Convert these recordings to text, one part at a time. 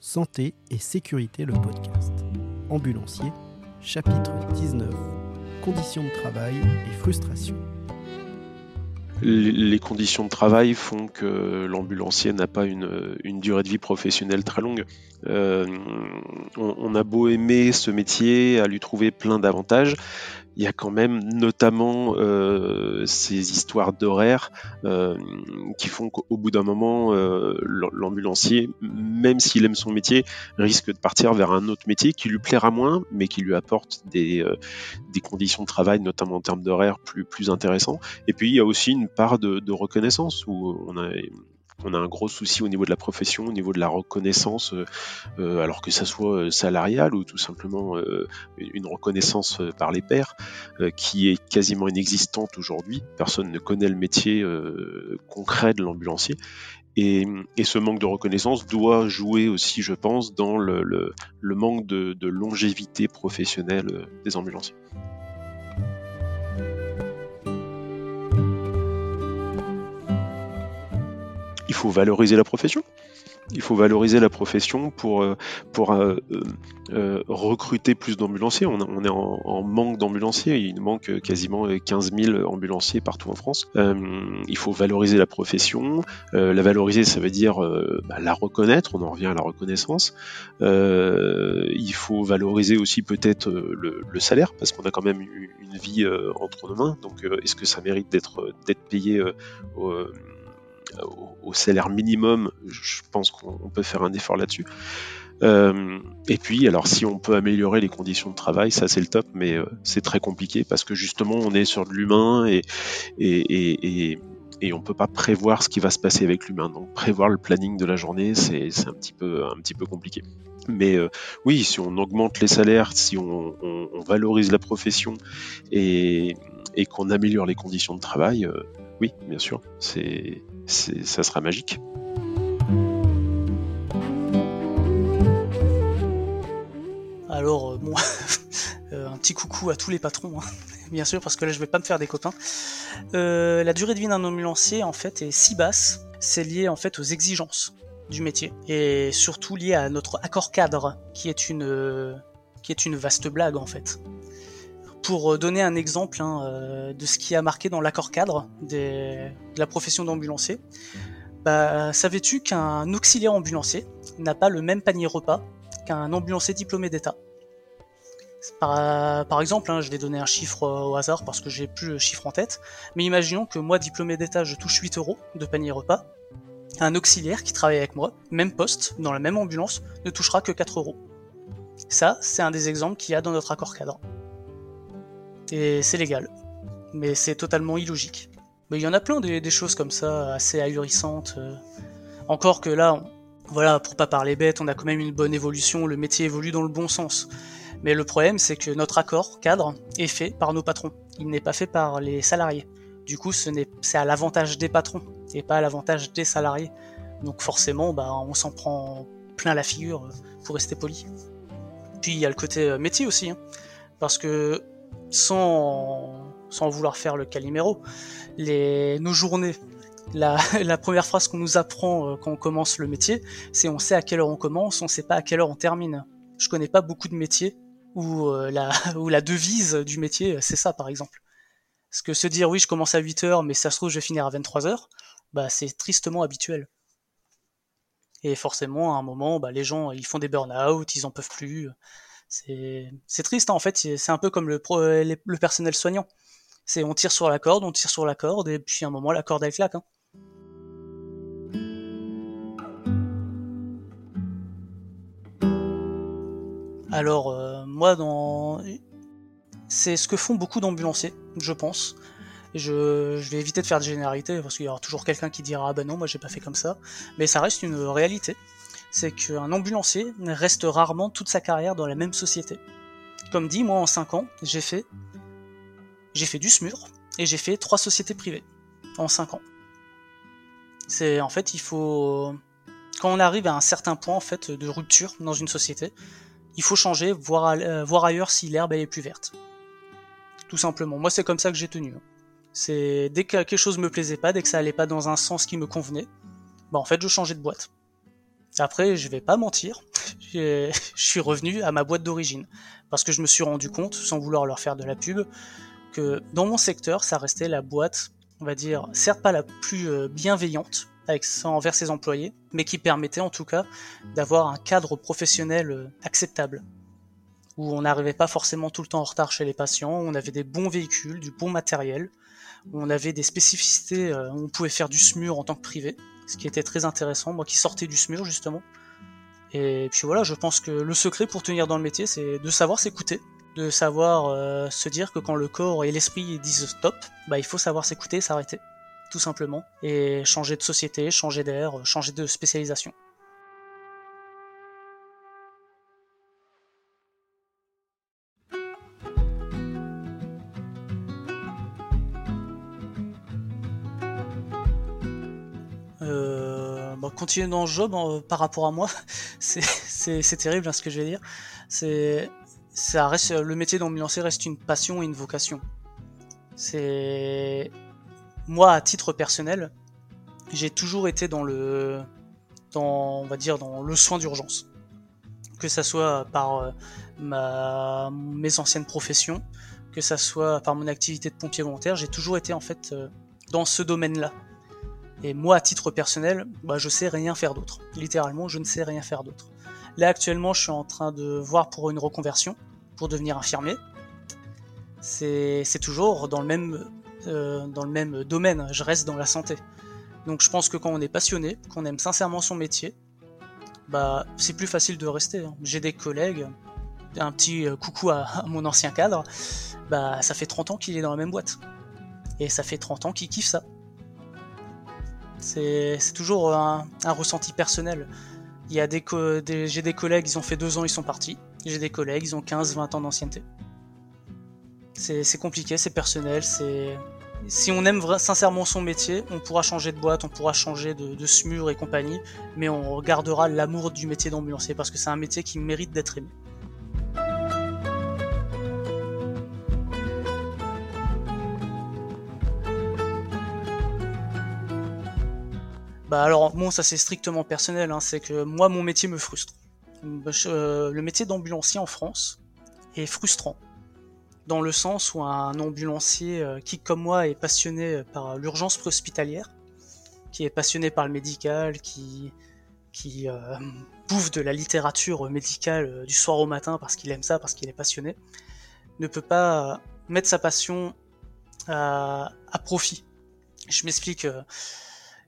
Santé et sécurité, le podcast. Ambulancier, chapitre 19. Conditions de travail et frustration. Les conditions de travail font que l'ambulancier n'a pas une, durée de vie professionnelle très longue. Euh, on, a beau aimer ce métier, à lui trouver plein d'avantages, il y a quand même notamment euh, ces histoires d'horaires euh, qui font qu'au bout d'un moment, euh, l'ambulancier, même s'il aime son métier, risque de partir vers un autre métier qui lui plaira moins, mais qui lui apporte des, des conditions de travail, notamment en termes d'horaires, plus, plus intéressants. Et puis il y a aussi une part de, de reconnaissance où on a on a un gros souci au niveau de la profession, au niveau de la reconnaissance, euh, euh, alors que ça soit euh, salarial ou tout simplement une reconnaissance par les pairs, qui est quasiment inexistante aujourd'hui. Personne ne connaît le métier concret de l'ambulancier. Et, ce manque de reconnaissance doit jouer aussi, je pense, dans le, manque de longévité professionnelle des ambulanciers. Faut valoriser la profession. Il faut valoriser la profession pour, euh, pour euh, euh, recruter plus d'ambulanciers. On, est en, manque d'ambulanciers. Il manque quasiment 15 000 ambulanciers partout en France. il faut valoriser la profession. la valoriser, ça veut dire bah, la reconnaître. On en revient à la reconnaissance. il faut valoriser aussi peut-être le, salaire parce qu'on a quand même une vie entre nos mains. Donc, est-ce que ça mérite d'être d'être payé salaire minimum, je pense qu'on peut faire un effort là-dessus. Euh, et puis, alors si on peut améliorer les conditions de travail, ça c'est le top, mais euh, c'est très compliqué parce que justement on est sur de l'humain et, et, et, on peut pas prévoir ce qui va se passer avec l'humain. Donc prévoir le planning de la journée, c'est un petit peu compliqué. Mais euh, oui, si on augmente les salaires, si on, on, valorise la profession et qu'on améliore les conditions de travail, oui, bien sûr, c'est ça sera magique. Alors, euh, bon, euh, un petit coucou à tous les patrons, hein, bien sûr, parce que là je vais pas me faire des copains. Euh, la durée de vie d'un ambulancier en fait est si basse, c'est lié en fait aux exigences du métier et surtout lié à notre accord cadre, qui est une qui est une vaste blague en fait. Pour euh, donner un exemple hein, euh, de ce qui a marqué dans l'accord cadre de la profession d'ambulancier, bah, savais-tu qu'un auxiliaire ambulancier n'a pas le même panier repas qu'un ambulancier diplômé d'État? Par, exemple, hein, je vais donner un chiffre au hasard parce que j'ai plus le chiffre en tête, mais imaginons que moi, diplômé d'État, je touche 8 euros de panier repas. Un auxiliaire qui travaille avec moi, même poste, dans la même ambulance, ne touchera que 4 euros. Ça, c'est un des exemples qu'il y a dans notre accord cadre. Et c'est légal. Mais c'est totalement illogique. Mais il y en a plein des, choses comme ça, assez ahurissantes. Euh. Encore que là, voilà, pour pas parler bête, on a quand même une bonne évolution, le métier évolue dans le bon sens. Mais le problème, c'est que notre accord cadre est fait par nos patrons. Il n'est pas fait par les salariés. Du coup, c'est à l'avantage des patrons et pas à l'avantage des salariés. Donc forcément, bah, on s'en prend plein la figure, euh, pour rester poli. Puis il y a le côté euh, métier aussi, hein. parce que sans, vouloir faire le caliméro, les, nos journées, la, première phrase qu'on nous apprend euh, quand on commence le métier, c'est on sait à quelle heure on commence, on sait pas à quelle heure on termine. Je connais pas beaucoup de métiers où, euh, la, la devise du métier, c'est ça par exemple. Parce que se dire oui, je commence à 8 heures, mais ça se trouve, je vais finir à 23 heures, bah, c'est tristement habituel. Et forcément, à un moment, bah, les gens, ils font des burn-out, ils en peuvent plus. C'est triste, en fait, c'est un peu comme le, personnel soignant. On tire sur la corde, on tire sur la corde, et puis à un moment, la corde, elle claque. Hein. Alors, euh, moi, dans... c'est ce que font beaucoup d'ambulanciers, je pense. Je, vais éviter de faire de généralité parce qu'il y aura toujours quelqu'un qui dira ah ben non moi j'ai pas fait comme ça mais ça reste une réalité c'est qu'un ambulancier reste rarement toute sa carrière dans la même société. Comme dit, moi en 5 ans, j'ai fait j'ai fait du SMUR et j'ai fait trois sociétés privées en 5 ans. C'est en fait, il faut quand on arrive à un certain point en fait de rupture dans une société, il faut changer, voir, euh, ailleurs si l'herbe est plus verte. Tout simplement. Moi, c'est comme ça que j'ai tenu. C'est dès que quelque chose me plaisait pas, dès que ça allait pas dans un sens qui me convenait, bah en fait, je changeais de boîte. Après, je vais pas mentir, je suis revenu à ma boîte d'origine. Parce que je me suis rendu compte, sans vouloir leur faire de la pub, que dans mon secteur, ça restait la boîte, on va dire, certes pas la plus euh, bienveillante envers ses employés, mais qui permettait en tout cas d'avoir un cadre professionnel euh, acceptable, où on n'arrivait pas forcément tout le temps en retard chez les patients, on avait des bons véhicules, du bon matériel, on avait des spécificités, euh, on pouvait faire du SMUR en tant que privé, ce qui était très intéressant, moi qui sortais du SMUR justement. Et puis voilà, je pense que le secret pour tenir dans le métier, c'est de savoir s'écouter, de savoir euh, se dire que quand le corps et l'esprit disent stop, bah il faut savoir s'écouter, s'arrêter, tout simplement, et changer de société, changer d'air, changer de spécialisation. Continuer dans le job par rapport à moi, c'est terrible hein, ce que je vais dire. Ça reste le métier d'ambulancier reste une passion et une vocation. C'est moi à titre personnel, j'ai toujours été dans le dans on va dire dans le soin d'urgence. Que ça soit par euh, ma mes anciennes professions, que ça soit par mon activité de pompier volontaire, j'ai toujours été en fait euh, dans ce domaine-là. Et moi, à titre personnel, bah, je sais rien faire d'autre. Littéralement, je ne sais rien faire d'autre. Là, actuellement, je suis en train de voir pour une reconversion, pour devenir infirmier. C'est toujours dans le, même, euh, dans le même domaine, je reste dans la santé. Donc je pense que quand on est passionné, qu'on aime sincèrement son métier, bah c'est plus facile de rester. Hein. J'ai des collègues, un petit euh, coucou à, à, mon ancien cadre, bah ça fait 30 ans qu'il est dans la même boîte. Et ça fait 30 ans qu'il kiffe ça. C'est toujours un, ressenti personnel. Il y a des, j'ai des collègues, ils ont fait deux ans, ils sont partis. J'ai des collègues, ils ont 15, 20 ans d'ancienneté. C'est compliqué, c'est personnel, c'est... Si on aime sincèrement son métier, on pourra changer de boîte, on pourra changer de, de SMUR et compagnie, mais on gardera l'amour du métier d'ambulancier parce que c'est un métier qui mérite d'être aimé. Bah alors bon, ça c'est strictement personnel, hein, c'est que moi mon métier me frustre. Euh, le métier d'ambulancier en France est frustrant, dans le sens où un ambulancier euh, qui comme moi est passionné par l'urgence préhospitalière, qui est passionné par le médical, qui, qui euh, bouffe de la littérature médicale du soir au matin parce qu'il aime ça, parce qu'il est passionné, ne peut pas mettre sa passion à profit. Je m'explique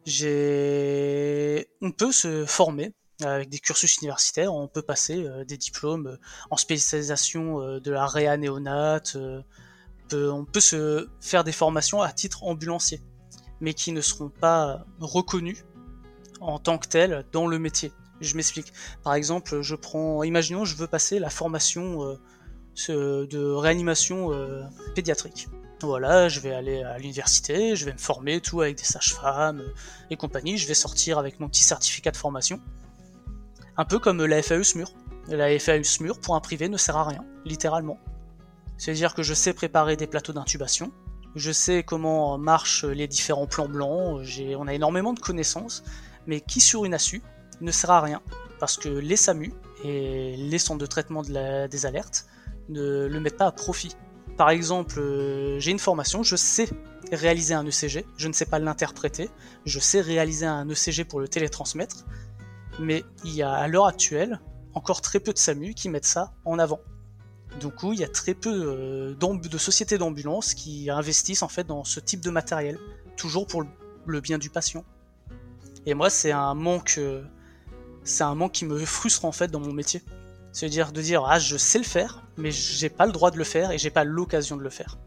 on peut se former avec des cursus universitaires, on peut passer euh, des diplômes euh, en spécialisation euh, de la réa néonate, on peut se faire des formations à titre ambulancier, mais qui ne seront pas reconnues en tant que telles dans le métier. Je m'explique. Par exemple, je prends, imaginons, je veux passer la formation de réanimation pédiatrique. Voilà, je vais aller à l'université, je vais me former, tout avec des sages-femmes et compagnie. Je vais sortir avec mon petit certificat de formation. Un peu comme la FAE SMUR. La FAE SMUR, pour un privé, ne sert à rien, littéralement. C'est-à-dire que je sais préparer des plateaux d'intubation, je sais comment marchent les différents plans blancs, on a énormément de connaissances, mais qui sur une ASU ne sert à rien, parce que les SAMU et les centres de traitement des alertes ne le mettent pas à profit par exemple, euh, j'ai une formation, je sais réaliser un ECG, je ne sais pas l'interpréter, je sais réaliser un ECG pour le télétransmettre, mais il y a à l'heure actuelle encore très peu de SAMU qui mettent ça en avant. Du coup, il y a très peu euh, de sociétés d'ambulance qui investissent en fait dans ce type de matériel, toujours pour le bien du patient. Et moi, c'est un manque, euh, c'est un manque qui me frustre en fait dans mon métier. C'est-à-dire de dire ah je sais le faire, mais j'ai pas le droit de le faire et j'ai pas l'occasion de le faire.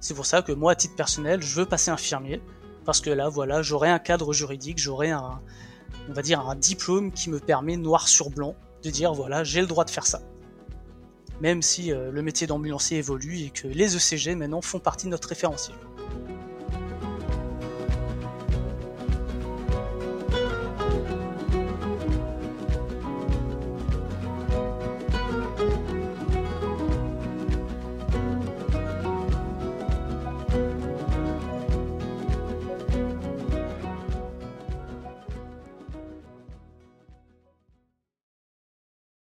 C'est pour ça que moi à titre personnel, je veux passer infirmier parce que là voilà, j'aurai un cadre juridique, j'aurai un on va dire un diplôme qui me permet noir sur blanc de dire voilà, j'ai le droit de faire ça. Même si euh, le métier d'ambulancier évolue et que les ECG maintenant font partie de notre référentiel.